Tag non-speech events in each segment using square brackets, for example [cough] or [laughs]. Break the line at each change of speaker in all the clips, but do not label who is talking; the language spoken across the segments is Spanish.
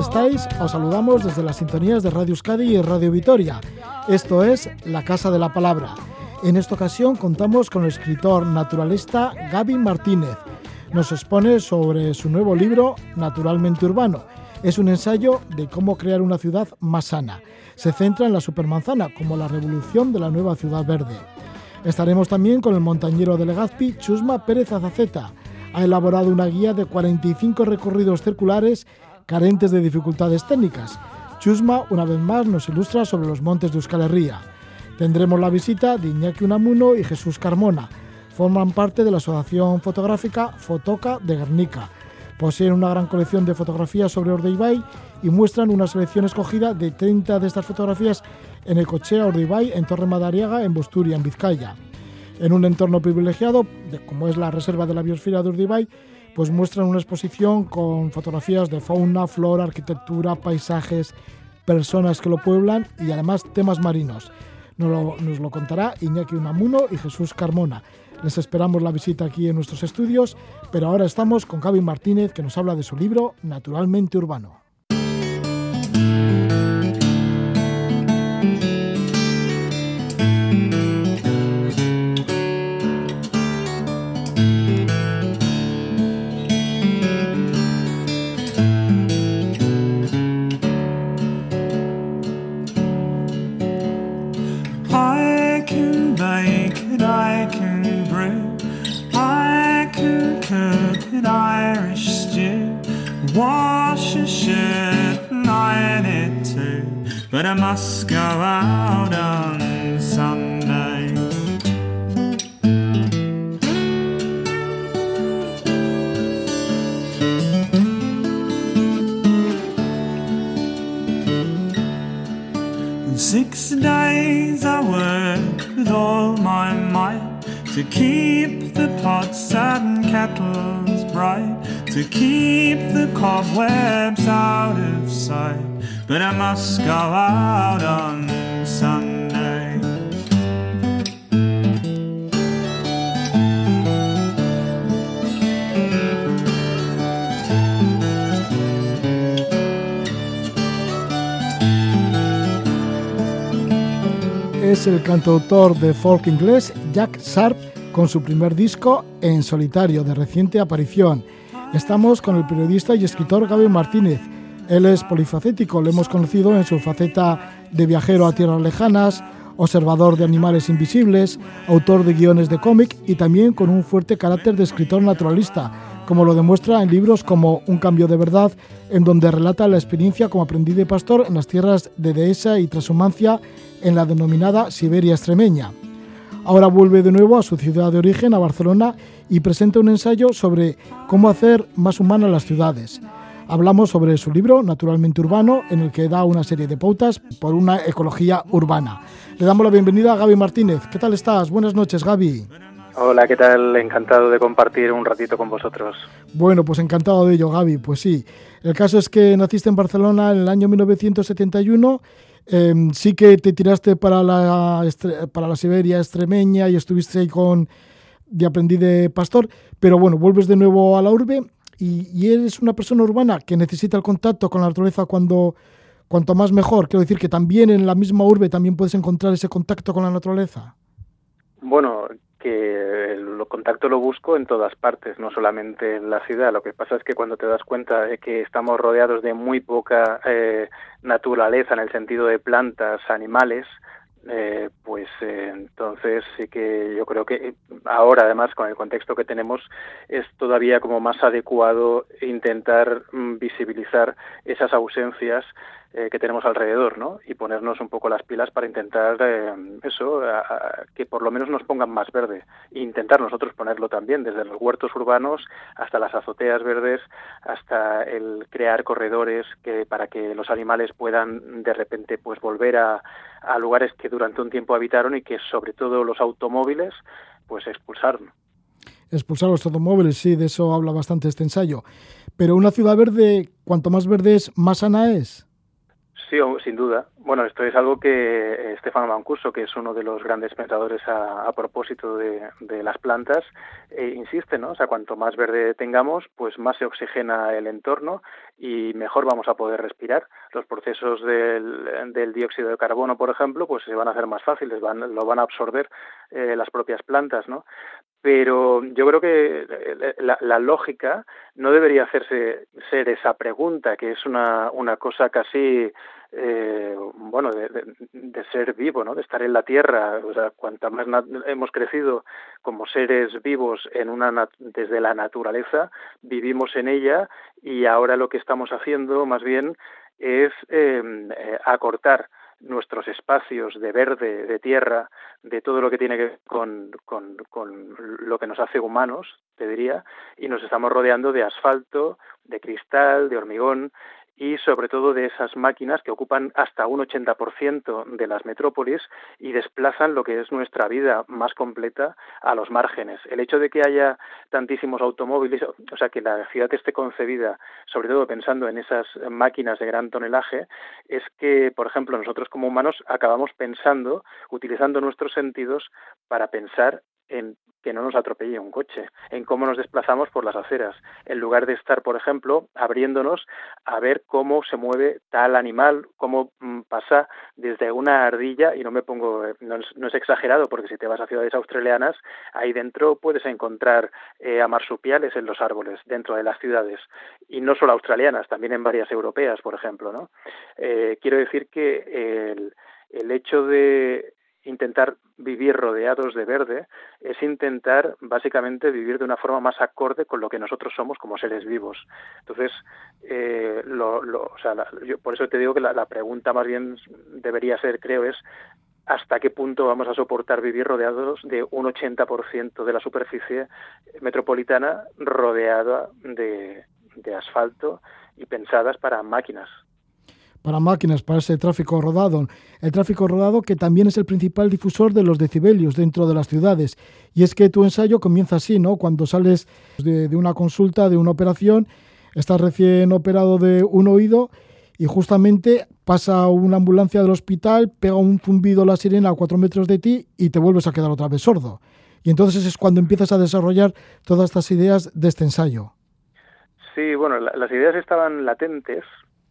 estáis? Os saludamos desde las sintonías de Radio Euskadi y Radio Vitoria. Esto es La Casa de la Palabra. En esta ocasión contamos con el escritor naturalista Gaby Martínez. Nos expone sobre su nuevo libro Naturalmente Urbano. Es un ensayo de cómo crear una ciudad más sana. Se centra en la supermanzana como la revolución de la nueva ciudad verde. Estaremos también con el montañero de Legazpi, Chusma Pérez Azaceta. Ha elaborado una guía de 45 recorridos circulares carentes de dificultades técnicas. Chusma, una vez más, nos ilustra sobre los montes de Euskal Herria. Tendremos la visita de Iñaki Unamuno y Jesús Carmona. Forman parte de la Asociación Fotográfica Fotoca de Guernica. Poseen una gran colección de fotografías sobre Ordeibay y muestran una selección escogida de 30 de estas fotografías en el Cochea Ordeibay, en Torre Madariaga, en Bosturia, en Vizcaya. En un entorno privilegiado, como es la Reserva de la Biosfera de Urdibay, pues muestran una exposición con fotografías de fauna, flora, arquitectura, paisajes, personas que lo pueblan y además temas marinos. Nos lo, contará Iñaki Unamuno y Jesús Carmona. Les esperamos la visita aquí en nuestros estudios, pero ahora estamos con Gaby Martínez que nos habla de su libro Naturalmente Urbano.
Wash a shirt and iron it too. But I must go out on Sunday. Six days I work with all my might to keep the pots and kettles bright, to keep the cobwebs out of sight. But I must go out on Sunday.
Es el cantautor de folk inglés Jack Sharp con su primer disco en solitario de reciente aparición. Estamos con el periodista y escritor Gaby Martínez. Él es polifacético, lo hemos conocido en su faceta de viajero a tierras lejanas, observador de animales invisibles, autor de guiones de cómic y también con un fuerte carácter de escritor naturalista, como lo demuestra en libros como Un cambio de verdad, en donde relata la experiencia como aprendiz de pastor en las tierras de Dehesa y Transhumancia en la denominada Siberia extremeña. Ahora vuelve de nuevo a su ciudad de origen, a Barcelona, y presenta un ensayo sobre cómo hacer más humanas las ciudades. Hablamos sobre su libro, Naturalmente Urbano, en el que da una serie de pautas por una ecología urbana. Le damos la bienvenida a Gaby Martínez. ¿Qué tal estás? Buenas noches, Gaby.
Hola, ¿qué tal? Encantado de compartir un ratito con vosotros.
Bueno, pues encantado de ello, Gaby. Pues sí, el caso es que naciste en Barcelona en el año 1971. Eh, sí que te tiraste para la, para la Siberia extremeña y estuviste ahí con de aprendiz de pastor, pero bueno, vuelves de nuevo a la urbe y, y, eres una persona urbana que necesita el contacto con la naturaleza cuando cuanto más mejor. Quiero decir que también en la misma urbe también puedes encontrar ese contacto con la naturaleza.
Bueno, que el contacto lo busco en todas partes, no solamente en la ciudad. Lo que pasa es que cuando te das cuenta de que estamos rodeados de muy poca eh, naturaleza en el sentido de plantas, animales, eh, pues eh, entonces sí que yo creo que ahora además con el contexto que tenemos es todavía como más adecuado intentar mm, visibilizar esas ausencias eh, que tenemos alrededor, ¿no? Y ponernos un poco las pilas para intentar eh, eso, que por lo menos nos pongan más verde. E intentar nosotros ponerlo también, desde los huertos urbanos hasta las azoteas verdes, hasta el crear corredores que para que los animales puedan de repente pues volver a, a lugares que durante un tiempo habitaron y que sobre todo los automóviles pues expulsaron
expulsar los automóviles, sí, de eso habla bastante este ensayo. Pero una ciudad verde, cuanto más verde es, más sana es.
Sí, sin duda. Bueno, esto es algo que Estefano Mancuso, que es uno de los grandes pensadores a, propósito de, las plantas, eh, insiste, ¿no? O sea, cuanto más verde tengamos, pues más se oxigena el entorno y mejor vamos a poder respirar. Los procesos del, dióxido de carbono, por ejemplo, pues se van a hacer más fáciles, van, lo van a absorber eh, las propias plantas, ¿no? Pero yo creo que eh, la, lógica no debería hacerse ser esa pregunta, que es una, una cosa casi, eh, bueno, de, de, ser vivo, ¿no? De estar en la tierra. O sea, cuanta más hemos crecido como seres vivos en una desde la naturaleza, vivimos en ella y ahora lo que estamos haciendo, más bien, es eh, acortar nuestros espacios de verde, de tierra, de todo lo que tiene que ver con, con, con, lo que nos hace humanos, te diría, y nos estamos rodeando de asfalto, de cristal, de hormigón, y sobre todo de esas máquinas que ocupan hasta un 80% de las metrópolis y desplazan lo que es nuestra vida más completa a los márgenes. El hecho de que haya tantísimos automóviles, o sea, que la ciudad esté concebida, sobre todo pensando en esas máquinas de gran tonelaje, es que, por ejemplo, nosotros como humanos acabamos pensando, utilizando nuestros sentidos para pensar en que no nos atropelle un coche, en cómo nos desplazamos por las aceras, en lugar de estar, por ejemplo, abriéndonos a ver cómo se mueve tal animal, cómo mm, pasa desde una ardilla, y no me pongo, eh, no es, exagerado, porque si te vas a ciudades australianas, ahí dentro puedes encontrar eh, a marsupiales en los árboles, dentro de las ciudades, y no solo australianas, también en varias europeas, por ejemplo, ¿no? Eh, quiero decir que el, el hecho de intentar vivir rodeados de verde es intentar básicamente vivir de una forma más acorde con lo que nosotros somos como seres vivos. Entonces, eh, lo, o sea, yo por eso te digo que la, pregunta más bien debería ser, creo, es hasta qué punto vamos a soportar vivir rodeados de un 80% de la superficie metropolitana rodeada de asfalto y pensadas para máquinas
para máquinas, para ese tráfico rodado. El tráfico rodado que también es el principal difusor de los decibelios dentro de las ciudades. Y es que tu ensayo comienza así, ¿no? Cuando sales de, una consulta, de una operación, estás recién operado de un oído y justamente pasa una ambulancia del hospital, pega un zumbido la sirena a cuatro metros de ti y te vuelves a quedar otra vez sordo. Y entonces es cuando empiezas a desarrollar todas estas ideas de este ensayo.
Sí, bueno, las ideas estaban latentes,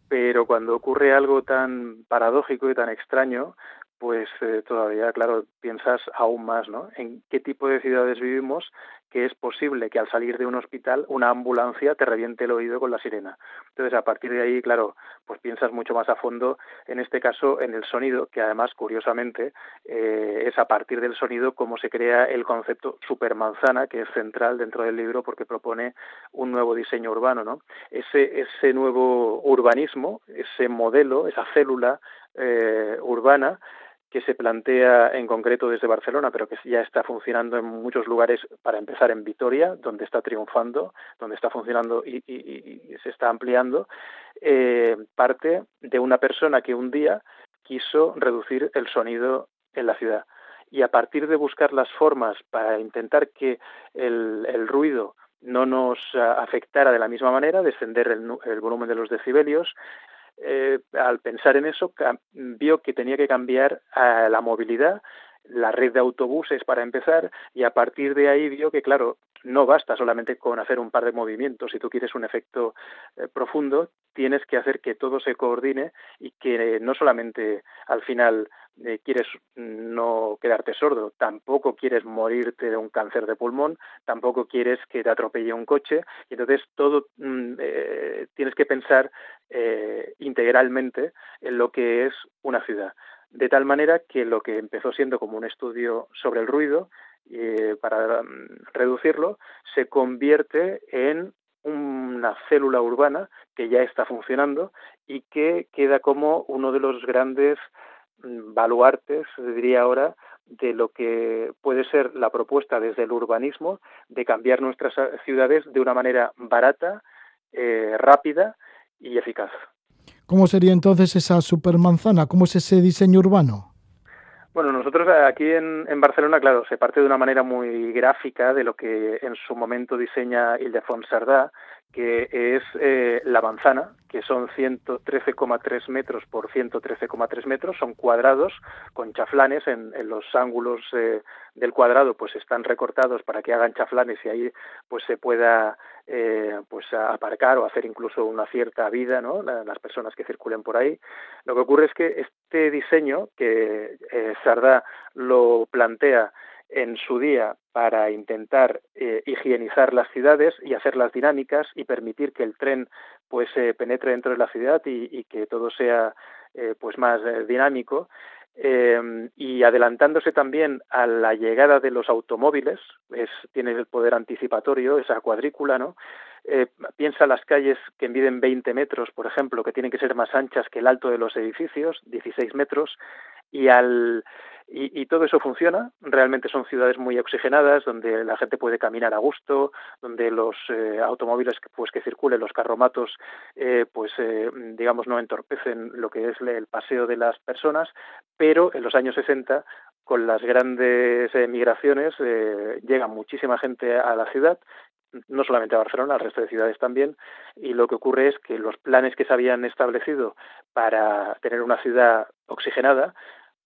pero cuando ocurre algo tan paradójico y tan extraño, pues eh, todavía, claro, piensas aún más, ¿no? En qué tipo de ciudades vivimos que es posible que al salir de un hospital una ambulancia te reviente el oído con la sirena. Entonces, a partir de ahí, claro, pues piensas mucho más a fondo, en este caso, en el sonido, que además, curiosamente, eh, es a partir del sonido cómo se crea el concepto supermanzana, que es central dentro del libro porque propone un nuevo diseño urbano, ¿no? Ese, ese nuevo urbanismo, ese modelo, esa célula eh, urbana, que se plantea en concreto desde Barcelona, pero que ya está funcionando en muchos lugares, para empezar en Vitoria, donde está triunfando, donde está funcionando y, se está ampliando, eh, parte de una persona que un día quiso reducir el sonido en la ciudad. Y a partir de buscar las formas para intentar que el, ruido no nos afectara de la misma manera, descender el volumen de los decibelios, eh, al pensar en eso, vio que tenía que cambiar a la movilidad, la red de autobuses para empezar, y a partir de ahí vio que, claro, no basta solamente con hacer un par de movimientos. Si tú quieres un efecto eh, profundo, tienes que hacer que todo se coordine y que no solamente al final eh, quieres no quedarte sordo, tampoco quieres morirte de un cáncer de pulmón, tampoco quieres que te atropelle un coche, y entonces todo mm, eh, tienes que pensar integralmente en lo que es una ciudad de tal manera que lo que empezó siendo como un estudio sobre el ruido eh, para mm, reducirlo, se convierte en una célula urbana que ya está funcionando y que queda como uno de los grandes mm, baluartes, diría ahora, de lo que puede ser la propuesta desde el urbanismo de cambiar nuestras ciudades de una manera barata, eh, rápida y eficaz.
¿Cómo sería entonces esa supermanzana? ¿Cómo es ese diseño urbano?
Bueno, nosotros aquí en, Barcelona, claro, se parte de una manera muy gráfica de lo que en su momento diseña Ildefons Sardá, que es eh, la manzana, que son 113,3 metros por 113,3 metros, son cuadrados con chaflanes en, los ángulos eh, del cuadrado, pues están recortados para que hagan chaflanes y ahí pues se pueda eh, pues aparcar o hacer incluso una cierta vida, ¿no? las personas que circulen por ahí. Lo que ocurre es que este diseño que Sardá lo plantea en su día para intentar eh, higienizar las ciudades y hacerlas dinámicas y permitir que el tren pues eh, penetre dentro de la ciudad y, que todo sea eh, pues más dinámico. Y adelantándose también a la llegada de los automóviles es tiene el poder anticipatorio esa cuadrícula no piensa las calles que miden 20 metros, por ejemplo, que tienen que ser más anchas que el alto de los edificios, 16 metros, y al y, todo eso funciona. Realmente son ciudades muy oxigenadas, donde la gente puede caminar a gusto, donde los eh, automóviles pues que circulen, los carromatos, eh, pues eh, digamos no entorpecen lo que es el paseo de las personas. Pero en los años 60 con las grandes migraciones llega muchísima gente a la ciudad no solamente a Barcelona, al resto de ciudades también, y lo que ocurre es que los planes que se habían establecido para tener una ciudad oxigenada,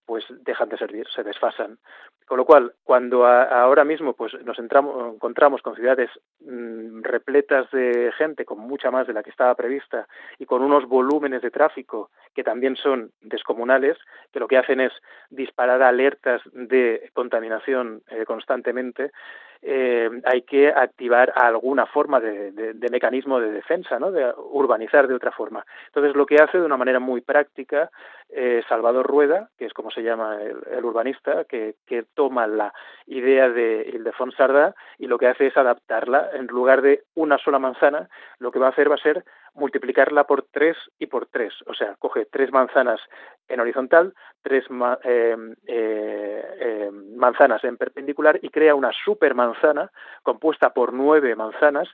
pues dejan de servir, se desfasan. Con lo cual, cuando ahora mismo pues nos encontramos con ciudades mm, repletas de gente, con mucha más de la que estaba prevista, y con unos volúmenes de tráfico que también son descomunales, que lo que hacen es disparar alertas de contaminación eh, constantemente, eh, hay que activar alguna forma de, mecanismo de defensa, ¿no? de urbanizar de otra forma. Entonces, lo que hace de una manera muy práctica eh, Salvador Rueda, que es como se llama el, urbanista, que, toma la idea de Ildefons Sardá y lo que hace es adaptarla. En lugar de una sola manzana, lo que va a hacer va a ser multiplicarla por tres y por tres. O sea, coge tres manzanas en horizontal, tres eh, manzanas en perpendicular y crea una supermanzana compuesta por nueve manzanas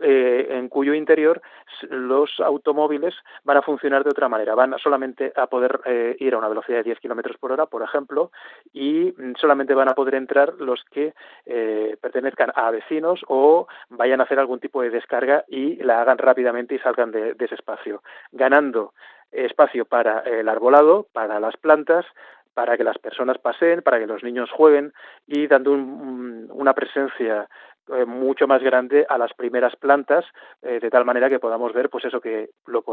eh, en cuyo interior los automóviles van a funcionar de otra manera. Van solamente a poder eh, ir a una velocidad de 10 kilómetros por hora, por ejemplo, y solamente van a poder entrar los que eh, pertenezcan a vecinos o vayan a hacer algún tipo de descarga y la hagan rápidamente y salgan de, ese espacio, ganando espacio para el arbolado, para las plantas, para que las personas pasen, para que los niños jueguen y dando una presencia eh, mucho más grande a las primeras plantas, eh, de tal manera que podamos ver, pues eso que lo,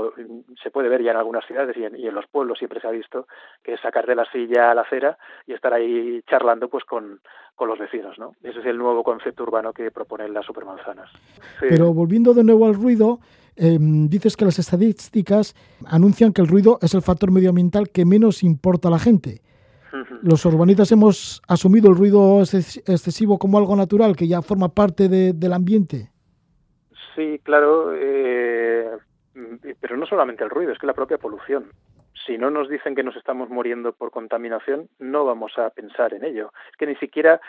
se puede ver ya en algunas ciudades y en, los pueblos siempre se ha visto, que es sacar de la silla a la acera y estar ahí charlando pues con, los vecinos, ¿no? Ese es el nuevo concepto urbano que proponen las supermanzanas.
Pero volviendo de nuevo al ruido, em, dices que las estadísticas anuncian que el ruido es el factor medioambiental que menos importa a la gente. Los urbanistas hemos asumido el ruido excesivo como algo natural, que ya forma parte del ambiente.
Sí, claro, eh, pero no solamente el ruido, es que la propia polución. Si no nos dicen que nos estamos muriendo por contaminación, no vamos a pensar en ello. Es que ni siquiera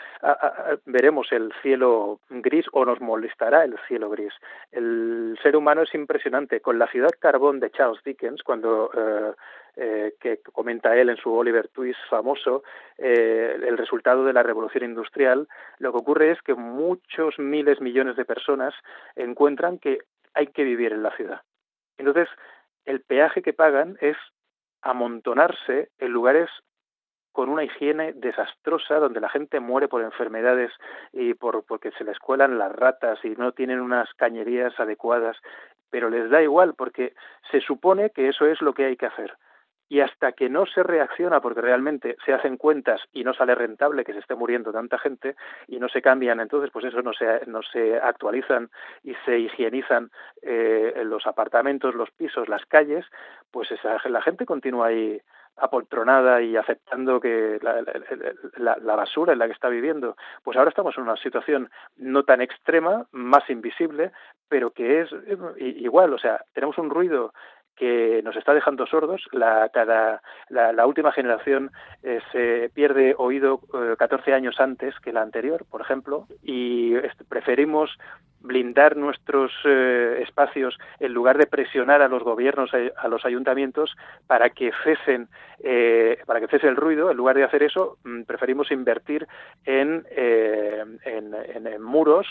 veremos el cielo gris o nos molestará el cielo gris. El ser humano es impresionante. Con la ciudad carbón de Charles Dickens, cuando eh, eh, que comenta él en su Oliver Twist famoso, eh, el resultado de la revolución industrial, lo que ocurre es que muchos miles, millones de personas encuentran que hay que vivir en la ciudad. Entonces, el peaje que pagan es amontonarse en lugares con una higiene desastrosa donde la gente muere por enfermedades y por porque se les cuelan las ratas y no tienen unas cañerías adecuadas, pero les da igual porque se supone que eso es lo que hay que hacer y hasta que no se reacciona porque realmente se hacen cuentas y no sale rentable que se esté muriendo tanta gente y no se cambian entonces pues eso no se no se actualizan y se higienizan eh, los apartamentos los pisos las calles pues esa, la gente continúa ahí apoltronada y aceptando que la, la, basura en la que está viviendo. Pues ahora estamos en una situación no tan extrema, más invisible, pero que es eh, igual, o sea, tenemos un ruido que nos está dejando sordos. La, cada, la, última generación eh, se pierde oído 14 eh, años antes que la anterior, por ejemplo, y preferimos blindar nuestros eh, espacios en lugar de presionar a los gobiernos, a, los ayuntamientos para que cesen, eh, para que cese el ruido. En lugar de hacer eso, mm, preferimos invertir en, eh, en, muros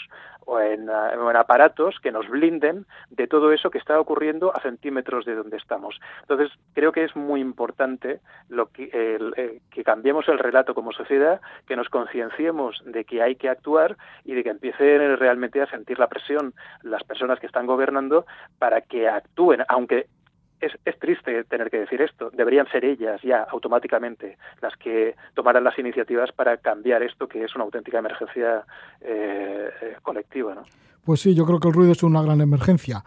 o en, aparatos que nos blinden de todo eso que está ocurriendo a centímetros de donde estamos. Entonces, creo que es muy importante lo que, que cambiemos el relato como sociedad, que nos concienciemos de que hay que actuar y de que empiecen realmente a sentir la presión las personas que están gobernando para que actúen, aunque es, es, triste tener que decir esto. Deberían ser ellas ya automáticamente las que tomaran las iniciativas para cambiar esto, que es una auténtica emergencia eh, eh, colectiva. ¿no?
Pues sí, yo creo que el ruido es una gran emergencia.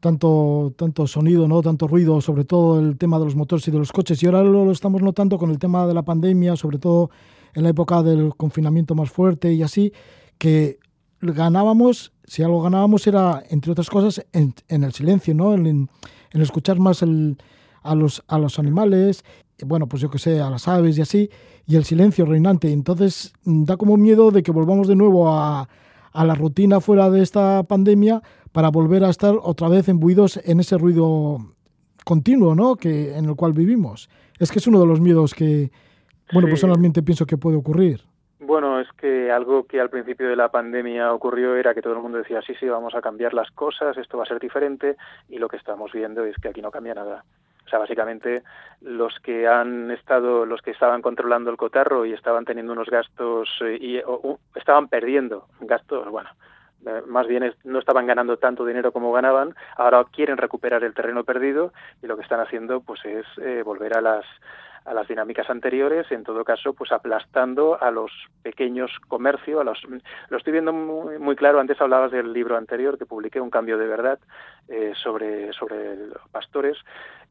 Tanto, tanto sonido, ¿no? tanto ruido, sobre todo el tema de los motores y de los coches. Y ahora lo estamos notando con el tema de la pandemia, sobre todo en la época del confinamiento más fuerte y así, que ganábamos, si algo ganábamos era, entre otras cosas, en, el silencio, ¿no? En, escuchar más a, los, a los animales, bueno, pues yo que sé, a las aves y así, y el silencio reinante. Entonces mm, da como miedo de que volvamos de nuevo a, a la rutina fuera de esta pandemia para volver a estar otra vez embuidos en ese ruido continuo, ¿no? Que, en el cual vivimos. Es que es uno de los miedos que, bueno, personalmente pienso que puede ocurrir.
Bueno, es que algo que al principio de la pandemia ocurrió era que todo el mundo decía, sí, sí, vamos a cambiar las cosas, esto va a ser diferente, y lo que estamos viendo es que aquí no cambia nada. O sea, básicamente los que han estado, los que estaban controlando el cotarro y estaban teniendo unos gastos eh, y estaban perdiendo gastos, bueno, eh, más bien no estaban ganando tanto dinero como ganaban, ahora quieren recuperar el terreno perdido y lo que están haciendo pues es eh, volver a las a las dinámicas anteriores, en todo caso, pues aplastando a los pequeños comercios, a los, lo estoy viendo muy, muy, claro, antes hablabas del libro anterior que publiqué, Un cambio de verdad, eh, sobre, sobre pastores.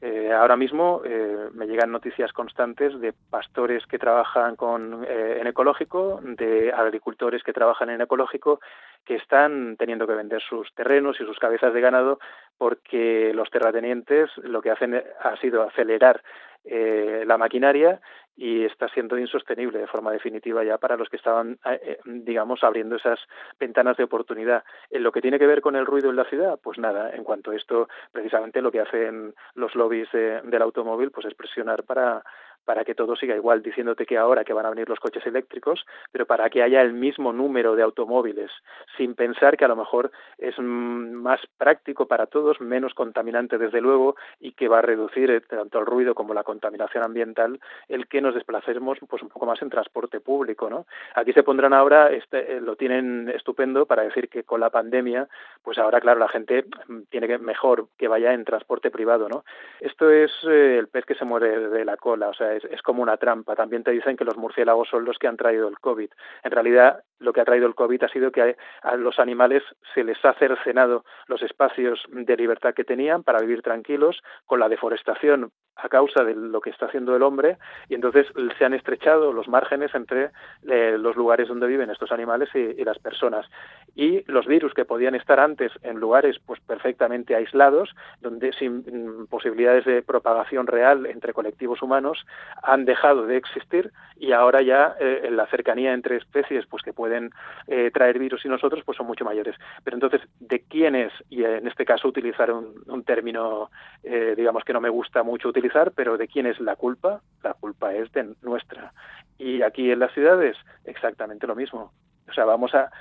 Eh, ahora mismo eh, me llegan noticias constantes de pastores que trabajan con, en ecológico, de agricultores que trabajan en ecológico, que están teniendo que vender sus terrenos y sus cabezas de ganado porque los terratenientes lo que hacen ha sido acelerar eh, la maquinaria y está siendo insostenible de forma definitiva ya para los que estaban, eh, eh, digamos, abriendo esas ventanas de oportunidad. En lo que tiene que ver con el ruido en la ciudad, pues nada, en cuanto a esto, precisamente lo que hacen los lobbies del automóvil, pues es presionar para para que todo siga igual, diciéndote que ahora que van a venir los coches eléctricos, pero para que haya el mismo número de automóviles, sin pensar que a lo mejor es más práctico para todos, menos contaminante desde luego, y que va a reducir eh, tanto el ruido como la contaminación ambiental, el que nos desplacemos pues un poco más en transporte público, ¿no? Aquí se pondrán ahora, este, eh, lo tienen estupendo para decir que con la pandemia, pues ahora claro la gente mm, tiene que mejor que vaya en transporte privado, ¿no? Esto es eh, el pez que se muere de la cola, o sea, es, como una trampa. También te dicen que los murciélagos son los que han traído el COVID. En realidad, lo que ha traído el COVID ha sido que a, los animales se les ha cercenado los espacios de libertad que tenían para vivir tranquilos con la deforestación a causa de lo que está haciendo el hombre y entonces se han estrechado los márgenes entre eh, los lugares donde viven estos animales y, las personas y los virus que podían estar antes en lugares pues perfectamente aislados donde sin mm, posibilidades de propagación real entre colectivos humanos han dejado de existir y ahora ya eh, en la cercanía entre especies pues que pueden eh, traer virus y nosotros pues son mucho mayores. Pero entonces, ¿de quiénes? Y en este caso utilizar un, término, eh, digamos que no me gusta mucho utilizar, pero ¿de quién es la culpa? La culpa es de nuestra. Y aquí en las ciudades, exactamente lo mismo. O sea, vamos a,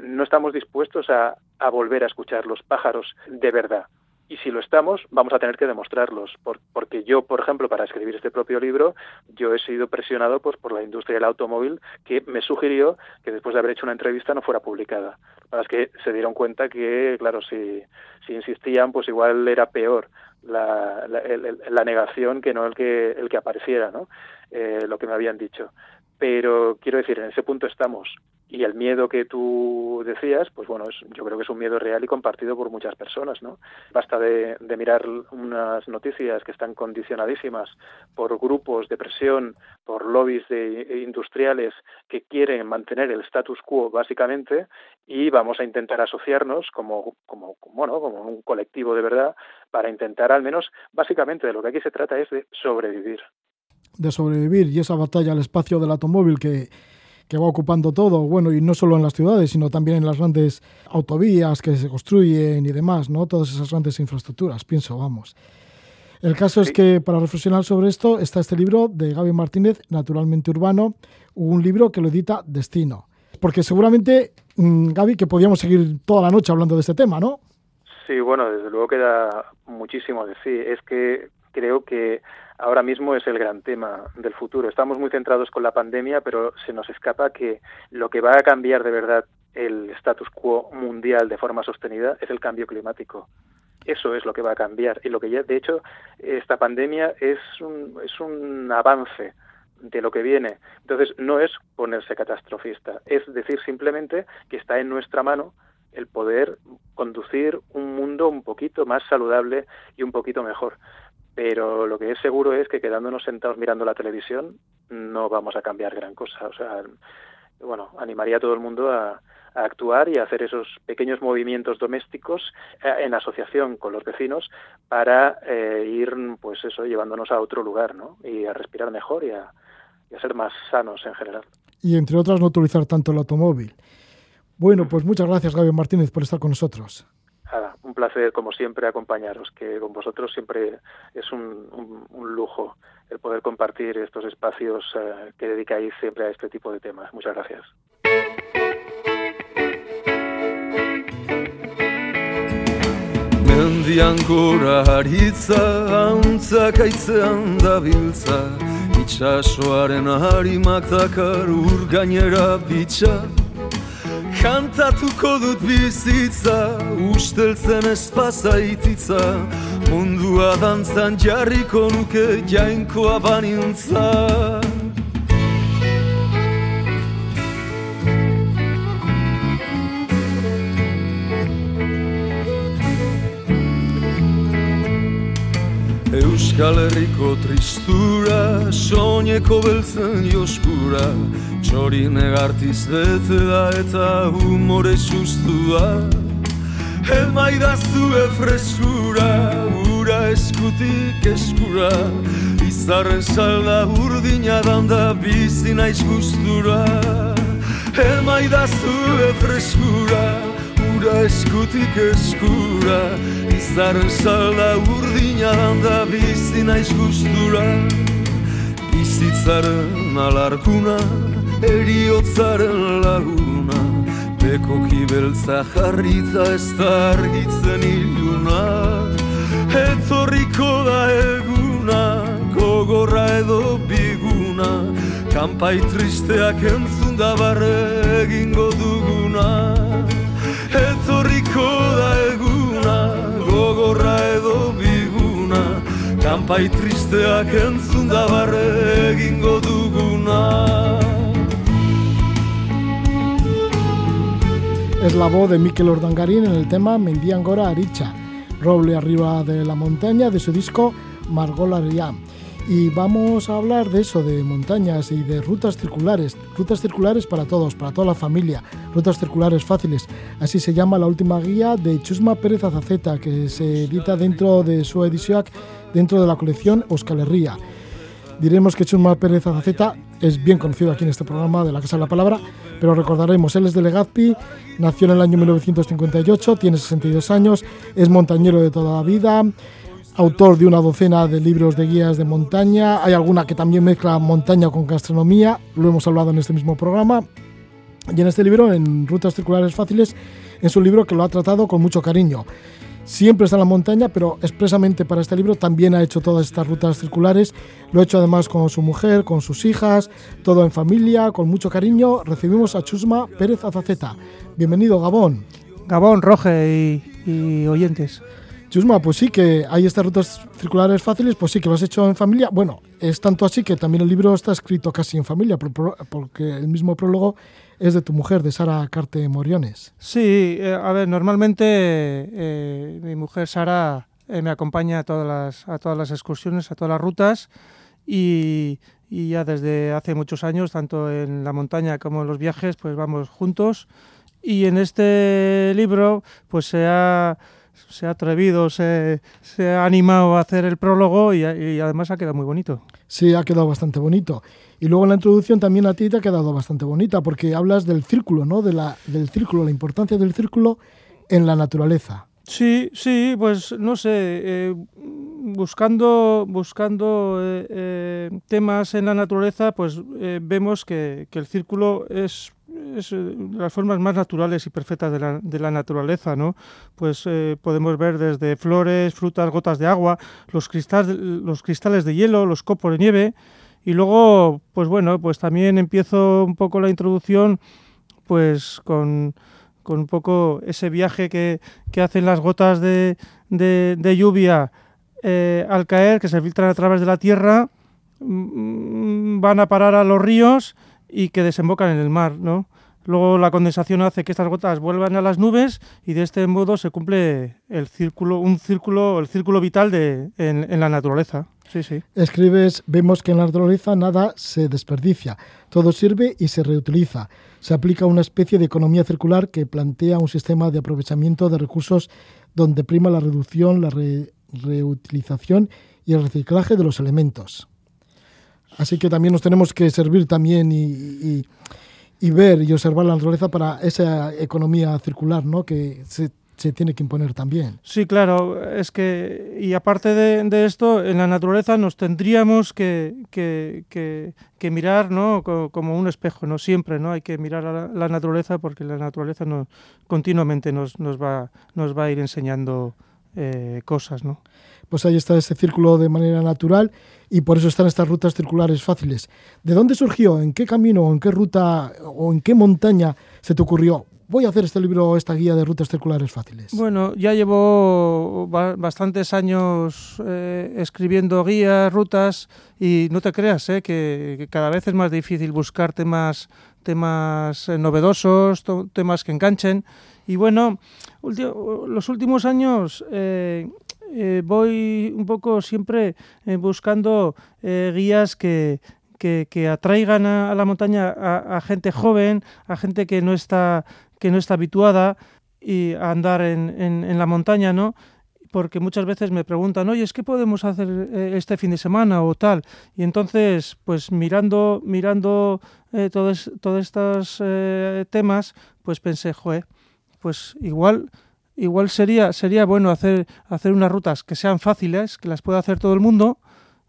no estamos dispuestos a, a volver a escuchar los pájaros de verdad y si lo estamos, vamos a tener que demostrarlos, porque yo, por ejemplo, para escribir este propio libro, yo he sido presionado pues, por la industria del automóvil que me sugirió que después de haber hecho una entrevista no fuera publicada. Para es que se dieron cuenta que, claro, si, si insistían, pues igual era peor la, la, negación que no el que, el que apareciera, ¿no? Eh, lo que me habían dicho. Pero quiero decir, en ese punto estamos. Y el miedo que tú decías, pues bueno, es, yo creo que es un miedo real y compartido por muchas personas, ¿no? Basta de, mirar unas noticias que están condicionadísimas por grupos de presión, por lobbies de industriales que quieren mantener el status quo básicamente y vamos a intentar asociarnos como, como, bueno, como un colectivo de verdad para intentar al menos, básicamente de lo que aquí se trata es de sobrevivir.
De sobrevivir y esa batalla al espacio del automóvil que que va ocupando todo, bueno, y no solo en las ciudades, sino también en las grandes autovías que se construyen y demás, ¿no? Todas esas grandes infraestructuras, pienso, vamos. El caso es que para reflexionar sobre esto está este libro de Gaby Martínez, Naturalmente Urbano, un libro que lo edita Destino. Porque seguramente, mm, Gaby, que podíamos seguir toda la noche hablando de este tema, ¿no?
Sí, bueno, desde luego queda muchísimo de sí. Es que creo que ahora mismo es el gran tema del futuro. Estamos muy centrados con la pandemia, pero se nos escapa que lo que va a cambiar de verdad el status quo mundial de forma sostenida es el cambio climático. Eso es lo que va a cambiar y lo que ya, de hecho, esta pandemia es un, es un avance de lo que viene. Entonces, no es ponerse catastrofista, es decir simplemente que está en nuestra mano el poder conducir un mundo un poquito más saludable y un poquito mejor pero lo que es seguro es que quedándonos sentados mirando la televisión no vamos a cambiar gran cosa. O sea, bueno, animaría a todo el mundo a, actuar y a hacer esos pequeños movimientos domésticos eh, en asociación con los vecinos para eh, ir, pues eso, llevándonos a otro lugar, ¿no? Y a respirar mejor y a, y a ser más sanos en general.
Y entre otras, no utilizar tanto el automóvil. Bueno, pues muchas gracias, Gabriel Martínez, por estar con nosotros
un placer, como siempre, acompañaros, que con vosotros siempre es un, lujo el poder compartir estos espacios eh, que dedicáis siempre a este tipo de temas. Muchas gracias.
Kantatuko dut bizitza, usteltzen espaza ititza Mundua dantzan jarriko nuke jainkoa banintza Euskal Herriko tristura, soñeko beltzen joskura. Txori negartiz bete da eta humore sustua. Elma idazue freskura, ura eskutik eskura. Izarren salda urdina danda bizi naiz gustura. Elma idazue freskura, ura eskutik eskura Izarren salda urdina danda bizi naiz gustura. Bizitzaren alarkuna, eriotzaren laguna Beko kibeltza jarrita ez da argitzen iluna. Etorriko da eguna, gogorra edo biguna Kampai tristeak entzun da barre egingo duguna
Es la voz de Mikel Ordangarín en el tema Mendiangora Aricha, roble arriba de la montaña de su disco Margola Y vamos a hablar de eso, de montañas y de rutas circulares, rutas circulares para todos, para toda la familia, rutas circulares fáciles. Así se llama la última guía de Chusma Pérez Azaceta, que se edita dentro de su edición, dentro de la colección Euskal Herria. Diremos que Chusma Pérez Azaceta es bien conocido aquí en este programa de la Casa de la Palabra, pero recordaremos, él es de Legazpi, nació en el año 1958, tiene 62 años, es montañero de toda la vida, autor de una docena de libros de guías de montaña, hay alguna que también mezcla montaña con gastronomía, lo hemos hablado en este mismo programa, y en este libro, en Rutas Circulares Fáciles, es un libro que lo ha tratado con mucho cariño siempre está en la montaña, pero expresamente para este libro también ha hecho todas estas rutas circulares. Lo ha hecho además con su mujer, con sus hijas, todo en familia, con mucho cariño. Recibimos a Chusma Pérez Azaceta. Bienvenido, Gabón.
Gabón, Roge y, oyentes.
Chusma, pues sí que hay estas rutas circulares fáciles, pues sí que lo has hecho en familia. Bueno, es tanto así que también el libro está escrito casi en familia, porque el mismo prólogo es de tu mujer, de Sara Carte Moriones.
Sí, eh, a ver, normalmente eh, mi mujer Sara eh, me acompaña a todas, las, a todas las excursiones, a todas las rutas y, ya desde hace muchos años, tanto en la montaña como en los viajes, pues vamos juntos. Y en este libro pues se ha, se ha atrevido, se, se, ha animado a hacer el prólogo y, y, además ha quedado muy bonito.
Sí, ha quedado bastante bonito. Y luego en la introducción también a ti te ha quedado bastante bonita porque hablas del círculo, ¿no? De la, del círculo, la importancia del círculo en la naturaleza.
Sí, sí, pues no sé, eh, buscando, buscando eh, eh, temas en la naturaleza, pues eh, vemos que, que, el círculo es, es de las formas más naturales y perfectas de la, de la naturaleza, ¿no? Pues podemos ver desde flores, frutas, gotas de agua, los cristales, los cristales de hielo, los copos de nieve, y luego, pues bueno, pues también empiezo un poco la introducción, pues con con un poco ese viaje que, que hacen las gotas de, de, lluvia eh, al caer, que se filtran a través de la tierra, mmm, van a parar a los ríos y que desembocan en el mar, ¿no? Luego la condensación hace que estas gotas vuelvan a las nubes y de este modo se cumple el círculo, un círculo, el círculo vital de, en, la naturaleza. Sí, sí.
Escribes, vemos que en la naturaleza nada se desperdicia, todo sirve y se reutiliza. Se aplica una especie de economía circular que plantea un sistema de aprovechamiento de recursos donde prima la reducción, la re reutilización y el reciclaje de los elementos. Así que también nos tenemos que servir también y, y ver y observar la naturaleza para esa economía circular ¿no? que se se tiene que imponer también.
Sí, claro, es que, y aparte de, de esto, en la naturaleza nos tendríamos que, que, que, que mirar ¿no? como, un espejo, no siempre, ¿no? Hay que mirar a la, la naturaleza porque la naturaleza nos, continuamente nos, nos, va, nos va a ir enseñando eh, cosas, ¿no?
Pues ahí está ese círculo de manera natural y por eso están estas rutas circulares fáciles. ¿De dónde surgió? ¿En qué camino, en qué ruta o en qué montaña se te ocurrió? voy a hacer este libro, esta guía de rutas circulares fáciles?
Bueno, ya llevo ba bastantes años eh, escribiendo guías, rutas, y no te creas, eh, que, que, cada vez es más difícil buscar temas, temas eh, novedosos, temas que enganchen. Y bueno, los últimos años eh, eh, voy un poco siempre eh, buscando guías que, que, atraigan a, la montaña a, gente joven, a gente que no está que no está habituada y a andar en, en, la montaña, ¿no? porque muchas veces me preguntan, oye, ¿qué podemos hacer eh, este fin de semana o tal? Y entonces, pues mirando, mirando eh, todos, todos estos eh, temas, pues pensé, pues igual, igual sería, sería bueno hacer, hacer unas rutas que sean fáciles, que las pueda hacer todo el mundo,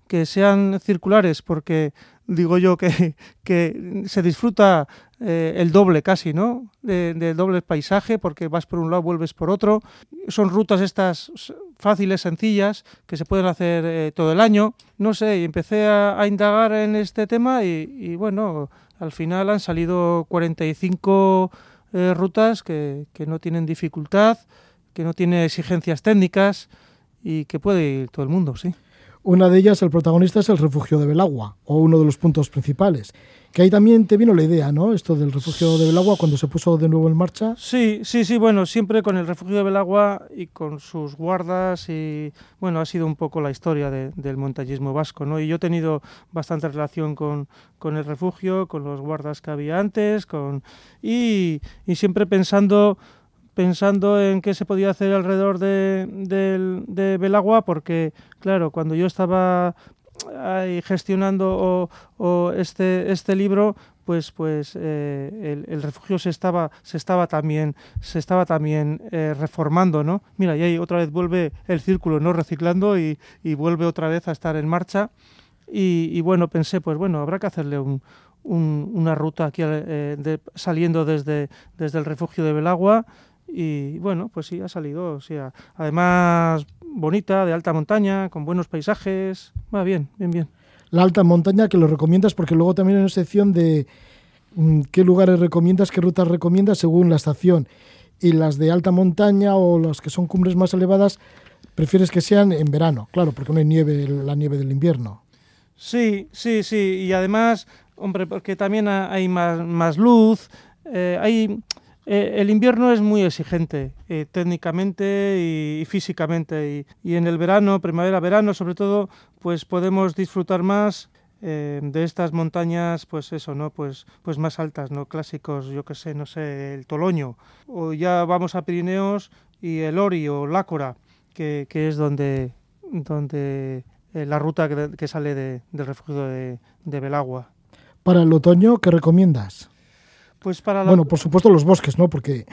que sean circulares, porque digo yo que, [laughs] que se disfruta eh, el doble casi, ¿no? De, de, doble paisaje, porque vas por un lado, vuelves por otro. Son rutas estas fáciles, sencillas, que se pueden hacer eh, todo el año. No sé, empecé a, indagar en este tema y, bueno, al final han salido 45 eh, rutas que, que no tienen dificultad, que no tienen exigencias técnicas y que puede ir todo el mundo, sí.
Una de ellas, el protagonista, es el refugio de Belagua, o uno de los puntos principales. Que ahí también te vino la idea, ¿no? Esto del refugio de Belagua cuando se puso de nuevo en marcha.
Sí, sí, sí, bueno, siempre con el refugio de Belagua y con sus guardas y, bueno, ha sido un poco la historia de, del montañismo vasco, ¿no? Y yo he tenido bastante relación con, con el refugio, con los guardas que había antes, con y, y siempre pensando pensando en qué se podía hacer alrededor de, de, de Belagua, porque, claro, cuando yo estaba ahí gestionando o, o este, este libro, pues, pues eh, el, el, refugio se estaba, se estaba también, se estaba también eh, reformando, ¿no? Mira, y ahí otra vez vuelve el círculo, ¿no? Reciclando y, y vuelve otra vez a estar en marcha. Y, y, bueno, pensé, pues bueno, habrá que hacerle un, un, una ruta aquí eh, de, saliendo desde, desde el refugio de Belagua y bueno, pues sí, ha salido, o sea, además bonita, de alta montaña, con buenos paisajes, va bien, bien, bien.
La alta montaña que lo recomiendas porque luego también hay una sección de mmm, qué lugares recomiendas, qué rutas recomiendas según la estación. Y las de alta montaña o las que son cumbres más elevadas, prefieres que sean en verano, claro, porque no hay nieve, la nieve del invierno.
Sí, sí, sí, y además, hombre, porque también hay más, más luz, eh, hay eh, el invierno es muy exigente eh, técnicamente y, físicamente y, en el verano, primavera, verano sobre todo, pues podemos disfrutar más eh, de estas montañas, pues eso, ¿no? Pues, pues más altas, ¿no? Clásicos, yo qué sé, no sé, el Toloño. O ya vamos a Pirineos y el Ori o Lácora, que, que es donde, donde la ruta que, que sale de, del refugio de, de, Belagua.
Para el otoño, ¿qué recomiendas?
Pues para la...
Bueno, por supuesto los bosques, ¿no? Porque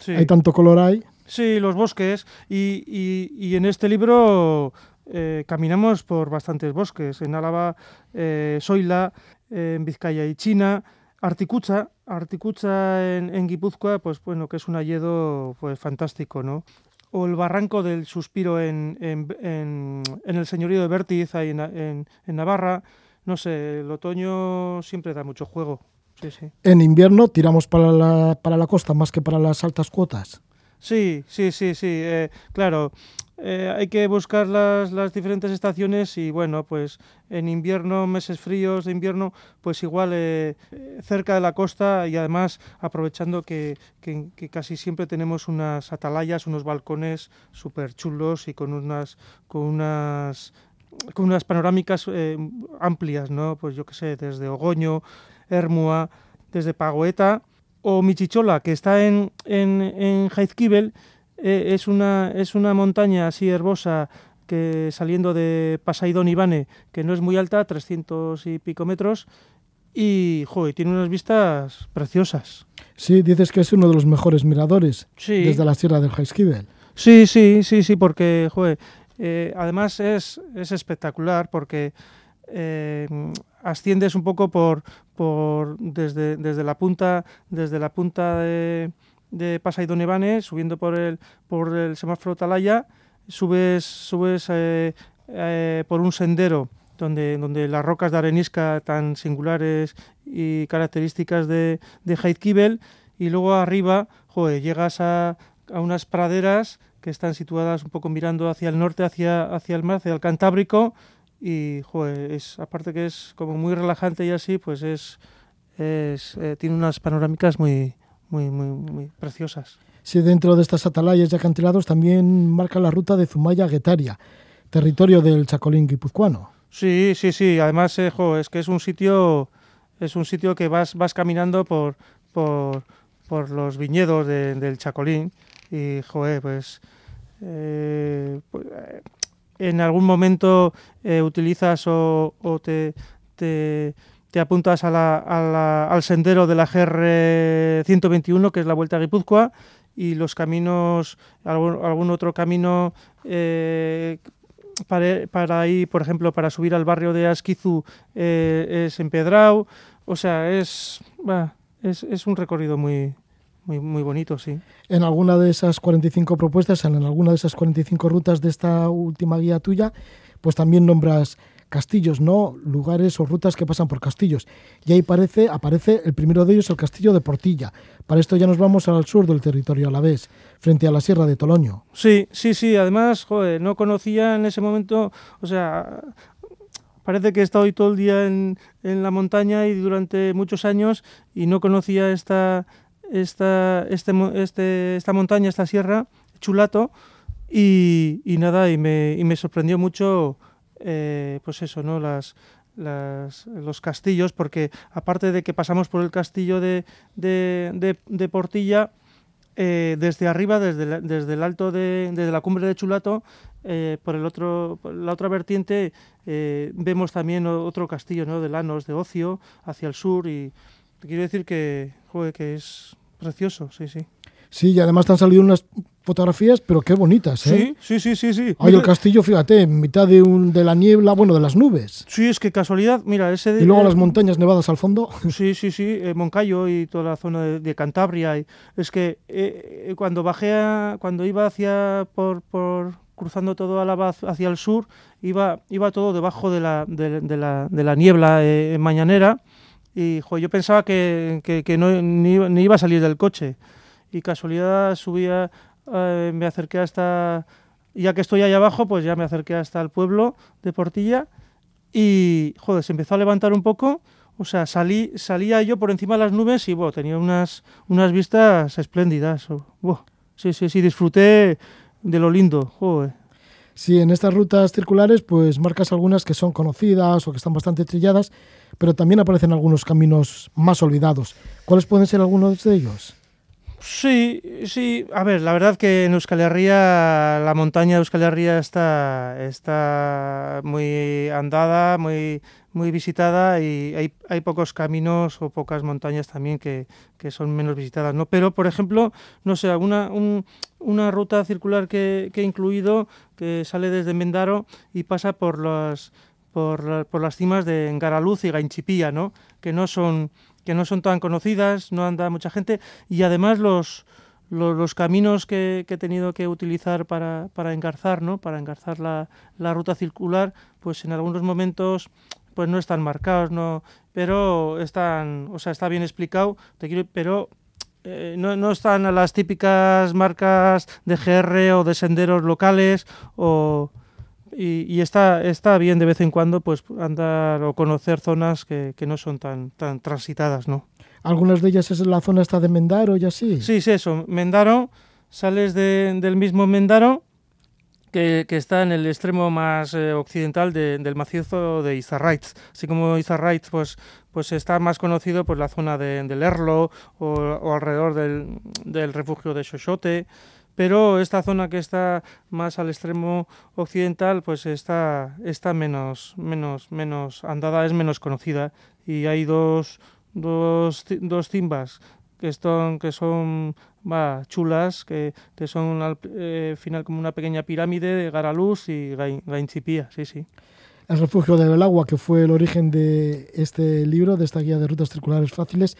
sí. hay tanto color ahí.
Sí, los bosques. Y, y, y en este libro eh, caminamos por bastantes bosques. En Álava, eh, Soila, eh, en Vizcaya y China, Articucha, Articucha en, en, Guipúzcoa, pues bueno, que es un hayedo pues fantástico, ¿no? O el barranco del suspiro en, en, en, en el señorío de Vértiz, ahí en, Navarra. No sé, el otoño siempre da mucho juego. Sí, sí.
En invierno tiramos para la, para la costa más que para las altas cuotas.
Sí, sí, sí, sí. Eh, claro, eh, hay que buscar las, las, diferentes estaciones y bueno, pues en invierno, meses fríos de invierno, pues igual eh, cerca de la costa y además aprovechando que, que, que, casi siempre tenemos unas atalayas, unos balcones súper chulos y con unas, con unas, con unas panorámicas eh, amplias, ¿no? Pues yo qué sé, desde Ogoño, Hermua, desde Pagoeta o Michichola, que está en, en, en Jaizkibel, eh, es, una, es una montaña así herbosa que saliendo de Pasaidón Ibane, que no es muy alta, 300 y pico metros, y joder, tiene unas vistas preciosas.
Sí, dices que es uno de los mejores miradores sí. desde la sierra del Jaizkibel.
Sí, sí, sí, sí, porque joder, eh, además es, es espectacular porque eh, asciendes un poco por, por desde, desde la punta desde la punta de, de Pasaidonebane, subiendo por el por el semáforo Talaya, subes subes eh, eh, por un sendero donde, donde las rocas de arenisca tan singulares y características de, de y luego arriba joder, llegas a, a unas praderas que están situadas un poco mirando hacia el norte, hacia, hacia el mar, hacia el Cantábrico, y joder, es, aparte que es como muy relajante y así, pues es, es eh, tiene unas panorámicas muy, muy, muy, muy preciosas.
Sí, dentro de estas atalayas y acantilados también marca la ruta de Zumaya-Guetaria, territorio del Chacolín guipuzcoano.
Sí, sí, sí, además eh, jo, es que es un sitio es un sitio que vas, vas caminando por, por, por los viñedos de, del Chacolín y joder, pues, eh, pues en algún momento eh, utilizas o, te, te, apuntas a la, al sendero de la GR 121, que es la Vuelta a Guipúzcoa, y los caminos, algún, algún otro camino eh, para, para ir, por ejemplo, para subir al barrio de Asquizu eh, es empedrado, o sea, es, es, es un recorrido muy, muy, muy bonito, sí.
En alguna de esas 45 propuestas, en alguna de esas 45 rutas de esta última guía tuya, pues también nombras castillos, ¿no? Lugares o rutas que pasan por castillos. Y ahí parece, aparece el primero de ellos, el castillo de Portilla. Para esto ya nos vamos al sur del territorio alavés, frente a la sierra de Toloño.
Sí, sí, sí. Además, joder, no conocía en ese momento, o sea, parece que he estado hoy todo el día en, en la montaña y durante muchos años y no conocía esta esta, este, este, esta montaña, esta sierra, Chulato, y, y nada, y me, y me, sorprendió mucho, eh, pues eso, ¿no? Las, los castillos, porque aparte de que pasamos por el castillo de, de, de, Portilla, eh, desde arriba, desde, la, desde el alto de, desde la cumbre de Chulato, eh, por el otro, la otra vertiente, vemos también otro castillo, ¿no? De Lanos, de Ocio, hacia el sur, y quiero decir que, joder, que es precioso, sí, sí.
Sí, y además te han salido unas fotografías, pero qué bonitas, ¿eh?
Sí, sí, sí, sí. sí.
Hay el castillo, fíjate, en mitad de, un, de la niebla, bueno, de las nubes.
Sí, es que casualidad, mira, ese... De,
y luego eh, las montañas nevadas al fondo. [laughs]
Sí, sí, sí, eh, Moncayo y toda la zona de, de Cantabria. Y, es que eh, cuando bajé, a, cuando iba hacia, por, por cruzando todo a la, hacia el sur, iba, iba todo debajo de la, de, de la, de la niebla eh, mañanera y jo, yo pensaba que, que, no, ni, iba a salir del coche. Y casualidad subía, eh, me acerqué hasta, ya que estoy ahí abajo, pues ya me acerqué hasta el pueblo de Portilla y, joder, se empezó a levantar un poco. O sea, salí, salía yo por encima de las nubes y bueno, tenía unas, unas vistas espléndidas. Wow. Sí, sí, sí, disfruté de lo lindo. Joder.
Sí, en estas rutas circulares pues marcas algunas que son conocidas o que están bastante trilladas, pero también aparecen algunos caminos más olvidados. ¿Cuáles pueden ser algunos de ellos?
Sí, sí. A ver, la verdad que en Euskal Herria, la montaña de Euskal Herria está, está muy andada, muy, muy visitada y hay, hay pocos caminos o pocas montañas también que, que son menos visitadas, ¿no? Pero, por ejemplo, no sé, una, un, una ruta circular que, que he incluido que sale desde Mendaro y pasa por las, por, por las cimas de Engaraluz y Gainchipía, ¿no? Que no son que no son tan conocidas, no anda mucha gente y además los, los, caminos que, he tenido que utilizar para, para engarzar, ¿no? para engarzar la, la, ruta circular, pues en algunos momentos pues no están marcados, no, pero están, o sea, está bien explicado, te quiero, pero eh, no, no, están a las típicas marcas de GR o de senderos locales o y, está, está bien de vez en cuando pues andar o conocer zonas que, no son tan, tan transitadas, ¿no?
Algunas de ellas es la zona esta de Mendaro y así.
Sí, sí, eso. Mendaro, sales del mismo Mendaro, que, está en el extremo más eh, occidental del macizo de Izarraitz. Así como Izarraitz pues, pues está más conocido por la zona de, del Erlo o, alrededor del, del, refugio de Xochote pero esta zona que está más al extremo occidental pues está, está menos, menos, menos andada, es menos conocida y hay dos, dos, dos cimbas que, están, que son va, chulas, que, que son al eh, final como una pequeña pirámide de Garaluz y Gainchipía, sí, sí.
El refugio del agua, que fue el origen de este libro, de esta guía de rutas circulares fáciles,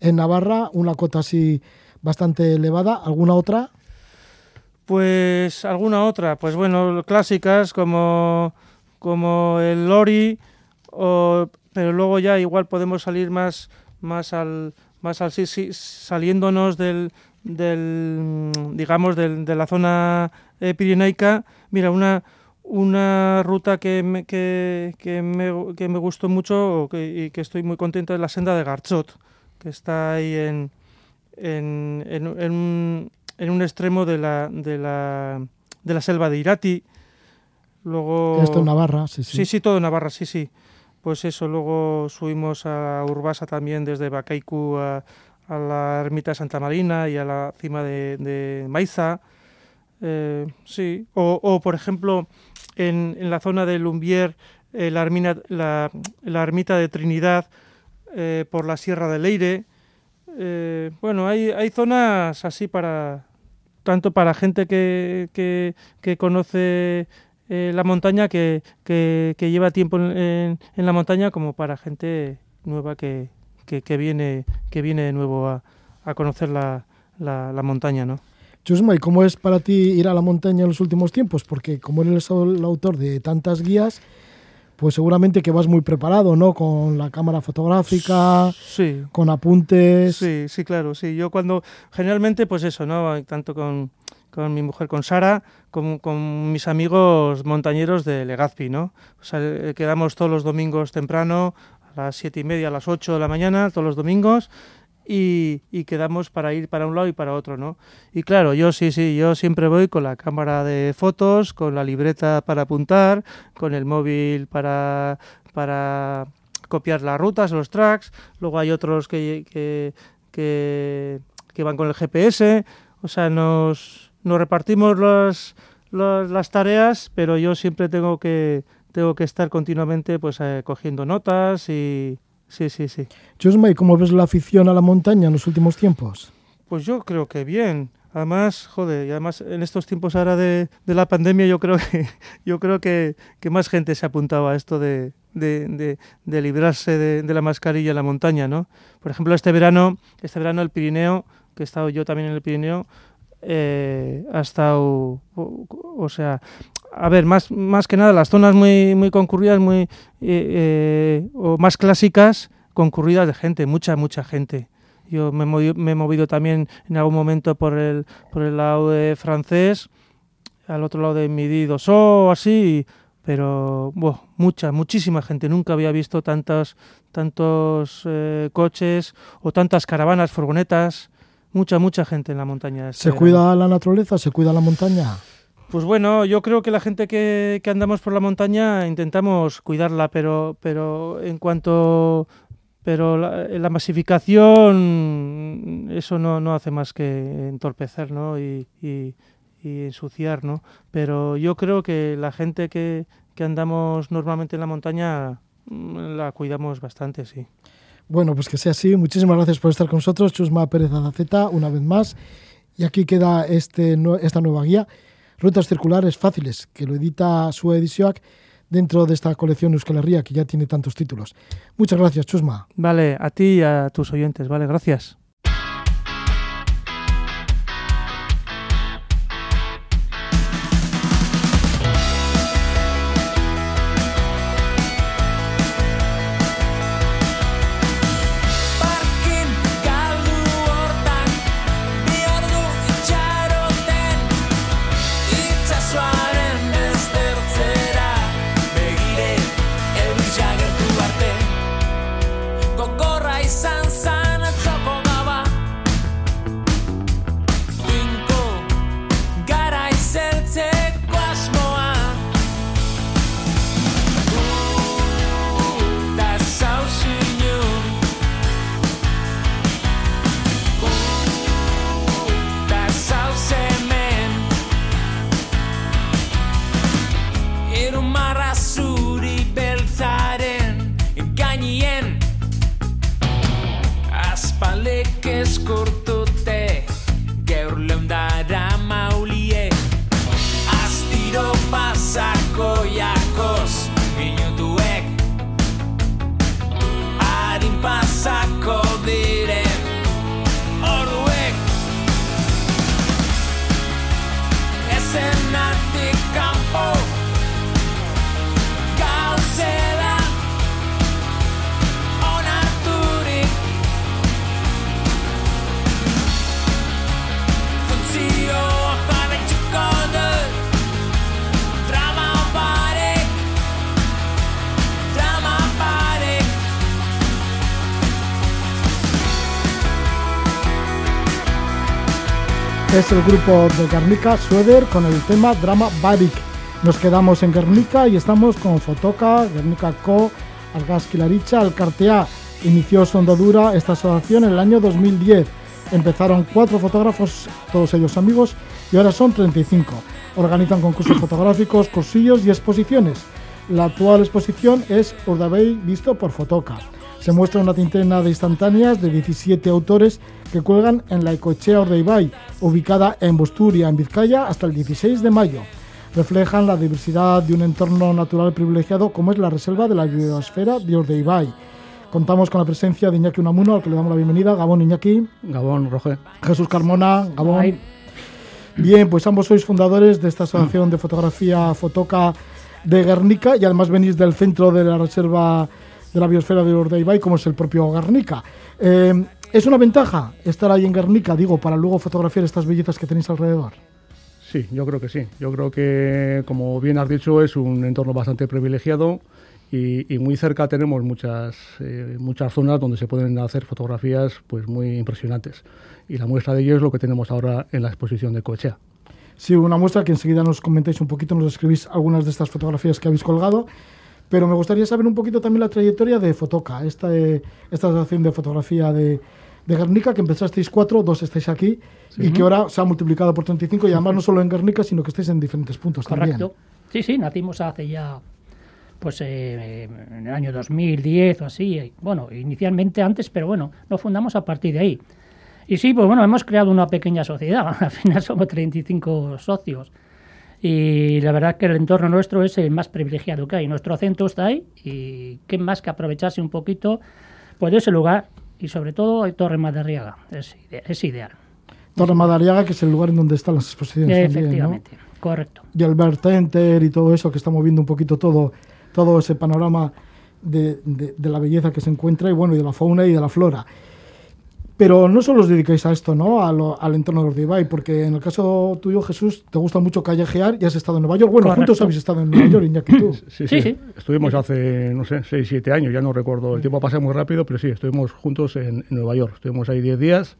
en Navarra, una cota así bastante elevada. ¿Alguna otra?
Pues alguna otra, pues bueno, clásicas como, como el Lori, o, pero luego ya igual podemos salir más, más al más al saliéndonos del, del digamos del, de la zona eh, pirenaica. Mira, una una ruta que me, que, que me, que me gustó mucho y que estoy muy contento es la senda de Garchot, que está ahí en, en, en, en, en un extremo de la, de la, de la selva de Irati. Luego,
Esto en Navarra, sí, sí.
Sí, sí, todo en Navarra, sí, sí. Pues eso, luego subimos a Urbasa también desde Bacaicu a, a la ermita de Santa Marina y a la cima de, de Maiza. Eh, sí, o, o, por ejemplo, en, en, la zona de Lumbier, eh, la, la, la, ermita de Trinidad eh, por la Sierra de Leire. Bueno, hay, hay zonas así para, tanto para gente que, que, conoce eh, la montaña, que, que, lleva tiempo en, en, la montaña, como para gente nueva que, que, viene, que viene de nuevo a, a conocer la, la, la, montaña, ¿no?
Chusma, ¿y cómo es para ti ir a la montaña en los últimos tiempos? Porque como eres el autor de tantas guías, pues seguramente que vas muy preparado, ¿no? Con la cámara fotográfica,
sí.
con apuntes.
Sí, sí, claro, sí. Yo cuando, generalmente, pues eso, ¿no? Tanto con, con mi mujer, con Sara, como con mis amigos montañeros de Legazpi, ¿no? O sea, eh, quedamos todos los domingos temprano, a las siete y media, a las ocho de la mañana, todos los domingos, y, quedamos para ir para un lado y para otro, ¿no? Y claro, yo sí, sí, yo siempre voy con la cámara de fotos, con la libreta para apuntar, con el móvil para, para copiar las rutas, los tracks, luego hay otros que, que, que, van con el GPS, o sea, nos, nos repartimos los, las tareas, pero yo siempre tengo que, tengo que estar continuamente pues eh, cogiendo notas y, Sí, sí, sí.
Chusma, ¿y cómo ves la afición a la montaña en los últimos tiempos?
Pues yo creo que bien. Además, joder, y además en estos tiempos ahora de, de la pandemia yo creo que [laughs] yo creo que, que, más gente se apuntaba a esto de, de, de librarse de, la mascarilla en la montaña, ¿no? Por ejemplo, este verano, este verano el Pirineo, que he estado yo también en el Pirineo, eh, ha estado, o, o, sea, a ver, más, más que nada las zonas muy, muy concurridas, muy, eh, eh, o más clásicas, concurridas de gente, mucha, mucha gente. Yo me movido, me he movido también en algún momento por el, por el lado de francés, al otro lado de Midi Dosso, así, pero mucha, muchísima gente. Nunca había visto tantos, tantos eh, coches o tantas caravanas, furgonetas, mucha, mucha gente en la montaña.
¿Se cuida la naturaleza? ¿Se cuida la montaña?
Pues bueno, yo creo que la gente que, andamos por la montaña intentamos cuidarla, pero, pero en cuanto
pero la, masificación, eso no, no, hace más que entorpecer ¿no? y, y, ensuciar, ¿no? Pero yo creo que la gente que, que andamos normalmente en la montaña mm, la cuidamos bastante, sí.
Bueno, pues que sea así. Muchísimas gracias por estar con nosotros, Chusma Pérez Azaceta, una vez más. Y aquí queda este, esta nueva guía, Rutas Circulares Fáciles, que lo edita su edición dentro de esta colección Euskal Herria, que ya tiene tantos títulos. Muchas gracias, Chusma.
Vale, a ti y a tus oyentes, vale, gracias.
Es el grupo de Guernica Sueder con el tema Drama Barik. Nos quedamos en Guernica y estamos con Fotoca, Guernica Co, Algas Quilaricha, Alcartea. Inició su andadura esta asociación en el año 2010. Empezaron cuatro fotógrafos, todos ellos amigos, y ahora son 35. Organizan concursos fotográficos, cursillos y exposiciones. La actual exposición es Urdabey visto por Fotoca. Se muestra una tintena de instantáneas de 17 autores que cuelgan en la Ecochea Ordeibay, ubicada en Busturia, en Vizcaya, hasta el 16 de mayo. Reflejan la diversidad de un entorno natural privilegiado como es la reserva de la biosfera de Ordeibay. Contamos con la presencia de Iñaki Unamuno, al que le damos la bienvenida. Gabón Iñaki.
Gabón, Roger.
Jesús Carmona. Gabón. Bien, pues ambos sois fundadores de esta asociación de fotografía Fotoca de Guernica y además venís del centro de la reserva de la biosfera de Urdaibai, como es el propio Guernica. Eh, ¿Es una ventaja estar ahí en Guernica, digo, para luego fotografiar estas bellezas que tenéis alrededor?
Sí, yo creo que sí. Yo creo que, como bien has dicho, es un entorno bastante privilegiado y, muy cerca tenemos muchas, eh, muchas zonas donde se pueden hacer fotografías pues, muy impresionantes. Y la muestra de ello es lo que tenemos ahora en la exposición de Cochea.
Sí, una muestra que enseguida nos comentáis un poquito, nos escribís algunas de estas fotografías que habéis colgado. Pero me gustaría saber un poquito también la trayectoria de Fotoca, esta, esta asociación de fotografía de, de Guernica, que empezasteis cuatro, dos estáis aquí, y que ahora se ha multiplicado por 35, y además no solo en Guernica, sino que estáis en diferentes puntos
Correcto. Sí, sí, nacimos hace ya, pues eh, en el año 2010 o así. Bueno, inicialmente antes, pero bueno, nos fundamos a partir de ahí. Y sí, pues bueno, hemos creado una pequeña sociedad, [laughs] al final somos 35 socios. Y la verdad que el entorno nuestro es el más privilegiado que hay. Nuestro acento está ahí y qué más que aprovecharse un poquito pues de ese lugar y sobre todo Torre Madariaga. Es, es ideal.
Torre Madariaga, que es el lugar en donde están las exposiciones.
Efectivamente, correcto.
Y Albert Center y todo eso que está moviendo un poquito todo, todo ese panorama de, de, de la belleza que se encuentra y bueno, y de la fauna y de la flora. Pero no solo os dedicáis a esto, ¿no? al entorno de Urdibay, porque en el caso tuyo, Jesús, te gusta mucho callejear y has estado en Nueva York. Bueno, juntos habéis estado en Nueva York, Iñaki, tú.
Sí sí, sí, Estuvimos hace, no sé, 6, 7 años, ya no recuerdo. El tiempo pasa muy rápido, pero sí, estuvimos juntos en, Nueva York. Estuvimos ahí 10 días,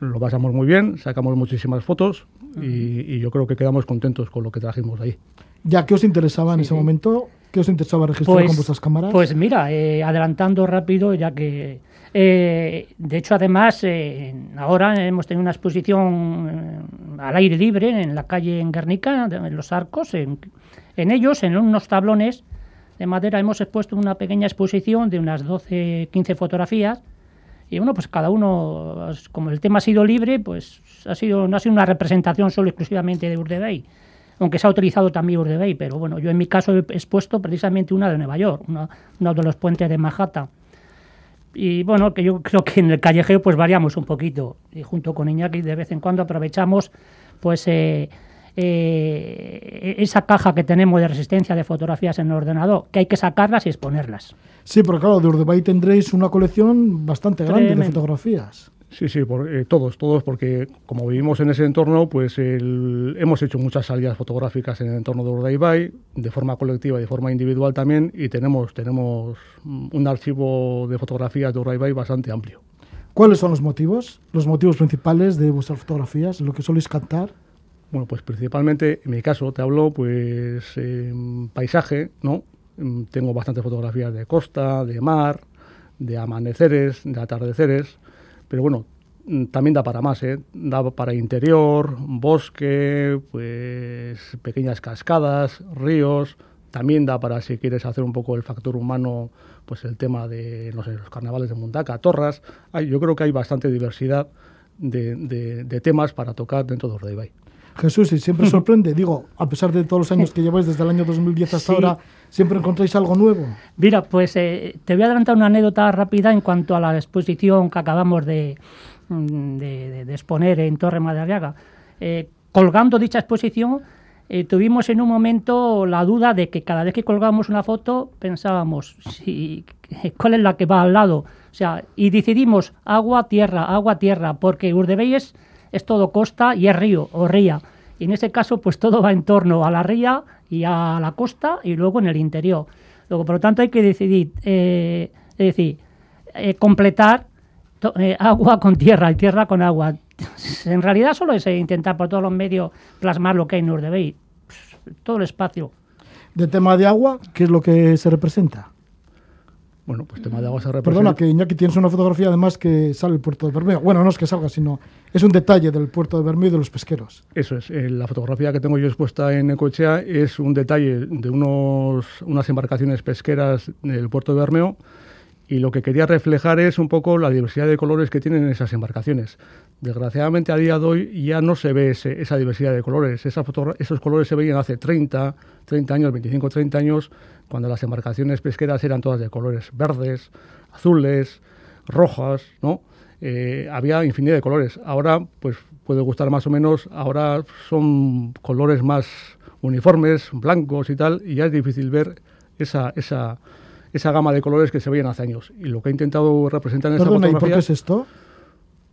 lo pasamos muy bien, sacamos muchísimas fotos y, yo creo que quedamos contentos con lo que trajimos ahí.
¿Ya qué os interesaba en ese momento? ¿Qué os interesaba registrar
Pues-
con vuestras cámaras?
Pues mira, eh, adelantando rápido, ya que. Eh, de hecho, además, eh, ahora hemos tenido una exposición eh, al aire libre en la calle en Guernica, en los arcos. En, ellos, en unos tablones de madera, hemos expuesto una pequeña exposición de unas 12, 15 fotografías. Y bueno, pues cada uno, como el tema ha sido libre, pues ha sido, no ha sido una representación solo exclusivamente de Urdebey aunque se ha utilizado también Urdebey, pero bueno, yo en mi caso he expuesto precisamente una de Nueva York, una- de los puentes de Manhattan. Y bueno, que yo creo que en el callejeo pues variamos un poquito. Y junto con Iñaki de vez en cuando aprovechamos pues eh, eh, esa caja que tenemos de resistencia de fotografías en el ordenador, que hay que sacarlas y exponerlas.
Sí, pero claro, de Urdebay tendréis una colección bastante grande de fotografías.
Sí, sí, por- eh, todos, todos, porque como vivimos en ese entorno, pues el- hemos hecho muchas salidas fotográficas en el entorno de Urdaibai, de forma colectiva y de forma individual también, y tenemos, tenemos un archivo de fotografías de Urdaibai bastante amplio.
¿Cuáles son los motivos? Los motivos principales de vuestras fotografías, lo que soléis cantar.
Bueno, pues principalmente, en mi caso, te hablo, pues, eh, paisaje, ¿no? Mm, Tengo bastantes fotografías de costa, de mar, de amaneceres, de atardeceres, pero bueno, mm, también da para más, ¿eh? Da para interior, bosque, pues, pequeñas cascadas, ríos, también da para, si quieres hacer un poco el factor humano, pues el tema de, no sé, los carnavales de Mundaca, Torras, Hay- yo creo que hay bastante diversidad de, de- temas para tocar dentro de Urdaibai.
Jesús, y siempre sorprende, digo, a pesar de todos los años que lleváis desde el año 2010 hasta
Sí.
ahora, siempre encontráis algo nuevo.
Mira, pues eh, te voy a adelantar una anécdota rápida en cuanto a la exposición que acabamos de, mm, de- de- de exponer en Torre Madariaga. Eh, colgando dicha exposición, eh, tuvimos en un momento la duda de que cada vez que colgábamos una foto pensábamos, si, [laughs] ¿cuál es la que va al lado? O sea, y decidimos agua, tierra, agua, tierra, porque Urdebey es, es todo costa y es río o ría. Y en ese caso, pues todo va en torno a la ría y a la costa y luego en el interior. Luego, por lo tanto, hay que decidir, eh, es decir, eh, completar eh, agua con tierra y tierra con agua. [laughs] En realidad solo es intentar por todos los medios plasmar lo que hay en Urdebey, todo el espacio.
De tema de agua, ¿qué es lo que se representa?
Bueno, pues tema de agua se representa.
Perdona, que Iñaki tienes una fotografía además que sale el puerto de Bermeo. Bueno, no es que salga, sino es un detalle del puerto de Bermeo y de los pesqueros.
Eso es, eh, la fotografía que tengo yo expuesta en Ecochea es un detalle de unos, unas embarcaciones pesqueras del puerto de Bermeo y lo que quería reflejar es un poco la diversidad de colores que tienen esas embarcaciones. Desgraciadamente a día de hoy ya no se ve esa diversidad de colores. Esa esos colores se veían hace 30, 30 años, 25, 30 años, cuando las embarcaciones pesqueras eran todas de colores verdes, azules, rojas, ¿no? Eh, había infinidad de colores. Ahora, pues puede gustar más o menos, ahora son colores más uniformes, blancos y tal, y ya es difícil ver esa, esa, esa gama de colores que se veían hace años. Y lo que he intentado representar en esta
Perdona, ¿y por
fotografía...
qué es esto?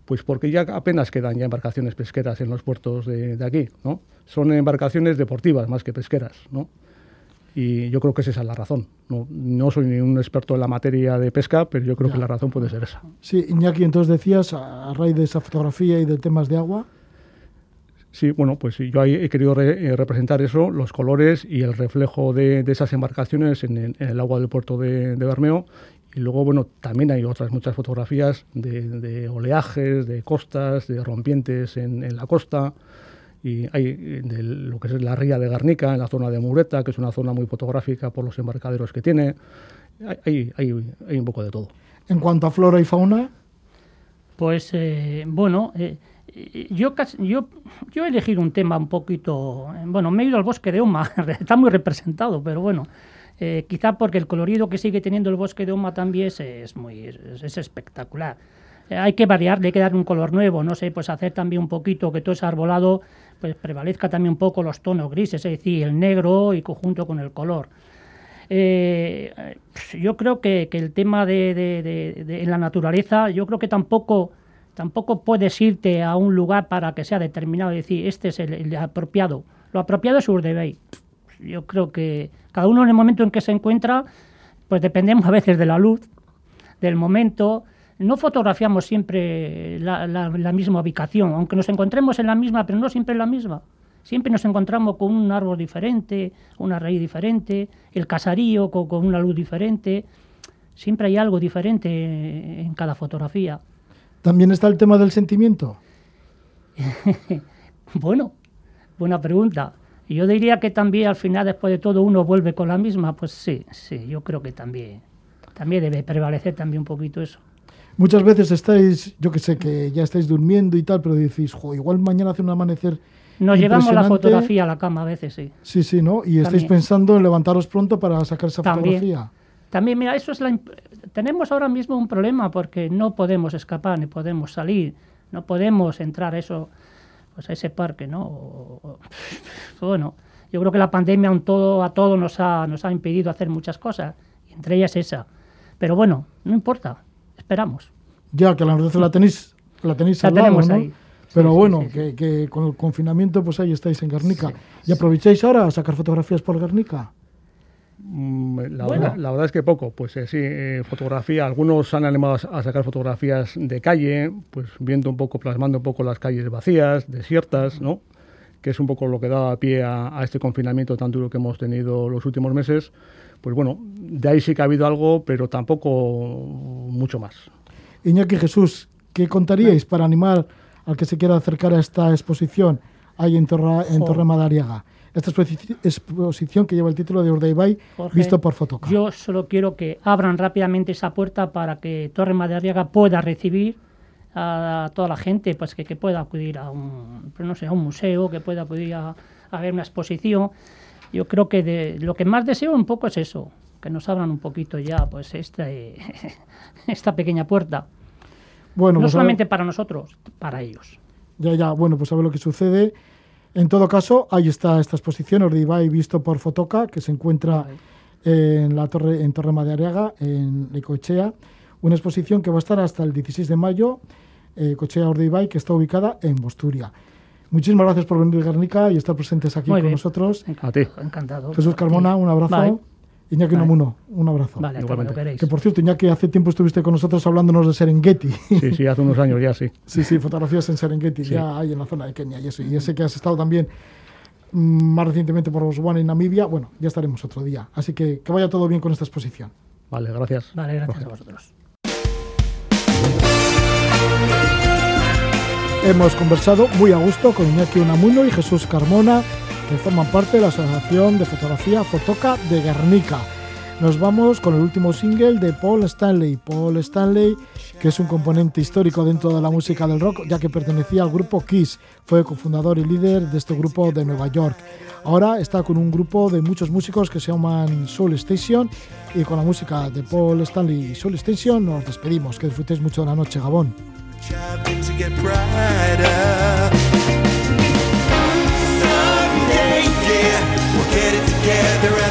Pues porque ya apenas quedan ya embarcaciones pesqueras en los puertos de, de aquí, ¿no? Son embarcaciones deportivas más que pesqueras, ¿no? Y yo creo que esa es la razón. No, no soy ni un experto en la materia de pesca, pero yo creo
Ya.
que la razón puede ser esa.
Sí, Iñaki, entonces decías, a raíz de esa fotografía y de temas de agua,
Sí, bueno, pues yo ahí he querido re- eh, representar eso, los colores y el reflejo de, de esas embarcaciones en, el- en el agua del puerto de, de Bermeo. Y luego, bueno, también hay otras muchas fotografías de, de oleajes, de costas, de rompientes en, en la costa. Y hay eh, de lo que es la ría de Garnica, en la zona de Mureta, que es una zona muy fotográfica por los embarcaderos que tiene. Hay, hay, un poco de todo.
en cuanto a flora y fauna,
Pues eh, bueno, eh, yo, yo, yo he elegido un tema un poquito, bueno, me he ido al bosque de Oma, [laughs] está muy representado, pero bueno, eh, quizá porque el colorido que sigue teniendo el bosque de Oma también es, muy es, es espectacular. Eh, hay que variarle, hay que darle un color nuevo, no sé, pues hacer también un poquito que todo ese arbolado pues prevalezca también un poco los tonos grises, es decir, el negro y conjunto con el color. Eh, yo creo que, el tema de- de- en la naturaleza, yo creo que tampoco, tampoco puedes irte a un lugar para que sea determinado y decir, este es el, apropiado. Lo apropiado es Urdebey. Yo creo que cada uno en el momento en que se encuentra, pues dependemos a veces de la luz, del momento. No fotografiamos siempre la misma ubicación, aunque nos encontremos en la misma, pero no siempre en la misma. Siempre nos encontramos con un árbol diferente, una raíz diferente, el casarío con, con una luz diferente. Siempre hay algo diferente en cada fotografía.
¿También está el tema del sentimiento? [laughs]
bueno, buena pregunta. Yo diría que también al final, después de todo, uno vuelve con la misma. Pues sí, sí, yo creo que también, también debe prevalecer también un poquito eso.
Muchas veces estáis, yo que sé, que ya estáis durmiendo y tal, pero decís, jo, igual mañana hace un amanecer.
Nos llevamos la
impresionante".
fotografía a la cama a veces, sí.
Sí, sí, ¿no? Y estáis pensando en levantaros pronto para sacar esa
También.
fotografía.
También, mira, eso es la... Tenemos ahora mismo un problema porque no podemos escapar ni podemos salir, no podemos entrar a eso, pues a ese parque, ¿no? O- o- [laughs] bueno, yo creo que la pandemia un todo, a todos nos ha, nos ha impedido hacer muchas cosas, y entre ellas esa. Pero bueno, no importa, esperamos.
Ya, que la noticia la tenéis, la tenéis
La
al lado,
tenemos
¿no?
ahí.
Pero
sí,
bueno,
sí, sí.
Que, que con el confinamiento, pues ahí estáis en Guernica. ¿Y aprovecháis ahora a sacar fotografías por Guernica?
Mm, La,
Bueno.
verdad, la verdad es que poco, pues eh, sí, eh, fotografía, algunos han animado a, a sacar fotografías de calle, pues viendo un poco, plasmando un poco las calles vacías, desiertas, ¿no? Que es un poco lo que da pie a, a este confinamiento tan duro que hemos tenido los últimos meses. Pues bueno, de ahí sí que ha habido algo, pero tampoco mucho más.
Iñaki Jesús, ¿qué contaríais para animar al que se quiera acercar a esta exposición ahí en, Torra, en. Torre Madariaga? Esta exposi- exposición que lleva el título de Urdaibai,
Jorge,
visto por Fotoca.
Yo solo quiero que abran rápidamente esa puerta para que Torre Madariaga pueda recibir a toda la gente, pues que, que pueda acudir a un, no sé, a un museo, que pueda acudir a, a ver una exposición. Yo creo que de, lo que más deseo un poco es eso, que nos abran un poquito ya pues este, [laughs] esta pequeña puerta.
Bueno,
no
pues
solamente para nosotros, para ellos.
Ya, ya, bueno, pues a ver lo que sucede. En todo caso, ahí está esta exposición, Urdaibai, visto por Fotoca, que se encuentra en la torre, en Torre Madariaga, en Ecoechea. Una exposición que va a estar hasta el 16 de mayo, eh, Cochea Urdaibai, que está ubicada en Bosturia. Muchísimas gracias por venir, Guernica, y estar presentes aquí
Muy
con
bien.
nosotros.
A ti.
Encantado.
Jesús Carmona, un abrazo. Iñaki
Vale.
Unamuno, un abrazo.
Vale, hasta cuando
Igualmente.
queréis.
Que por cierto, Iñaki, hace tiempo estuviste con nosotros hablándonos de Serengeti.
Sí, sí, hace unos años ya sí. [laughs]
Sí, sí, fotografías en Serengeti,
Sí.
ya hay en la zona de Kenia y eso. Y ya sé que has estado también mm, más recientemente por Botswana y Namibia. Bueno, ya estaremos otro día. Así que que vaya todo bien con esta exposición.
Vale, gracias.
Vale, gracias a vosotros.
Hemos conversado muy a gusto con Iñaki Unamuno y Jesús Carmona, que forman parte de la Asociación de Fotografía Fotoca de Guernica. Nos vamos con el último single de Paul Stanley. Paul Stanley, que es un componente histórico dentro de la música del rock, ya que pertenecía al grupo Kiss. Fue cofundador y líder de este grupo de Nueva York. Ahora está con un grupo de muchos músicos que se llaman Soul Station. Y con la música de Paul Stanley y Soul Station nos despedimos. Que disfrutéis mucho de la noche, Gabón.
Get it together